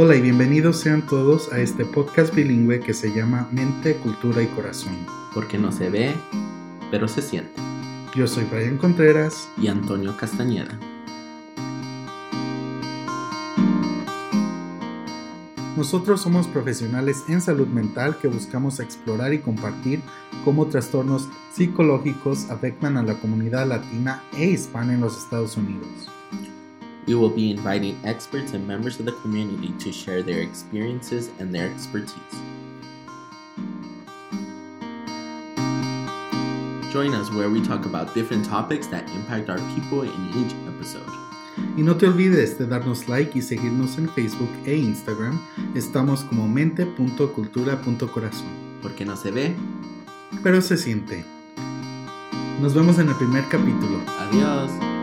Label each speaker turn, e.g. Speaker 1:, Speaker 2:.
Speaker 1: Hola y bienvenidos sean todos a este podcast bilingüe que se llama Mente, Cultura y Corazón.
Speaker 2: Porque no se ve, pero se siente.
Speaker 1: Yo soy Brian Contreras
Speaker 2: y Antonio Castañeda.
Speaker 1: Nosotros somos profesionales en salud mental que buscamos explorar y compartir cómo trastornos psicológicos afectan a la comunidad latina e hispana en los Estados Unidos.
Speaker 2: We will be inviting experts and members of the community to share their experiences and their expertise. Join us where we talk about different topics that impact our people in each episode.
Speaker 1: Y no te olvides de darnos like y seguirnos en Facebook e Instagram. Estamos como mente.cultura.corazón.
Speaker 2: Porque no se ve,
Speaker 1: pero se siente. Nos vemos en el primer capítulo.
Speaker 2: Adiós.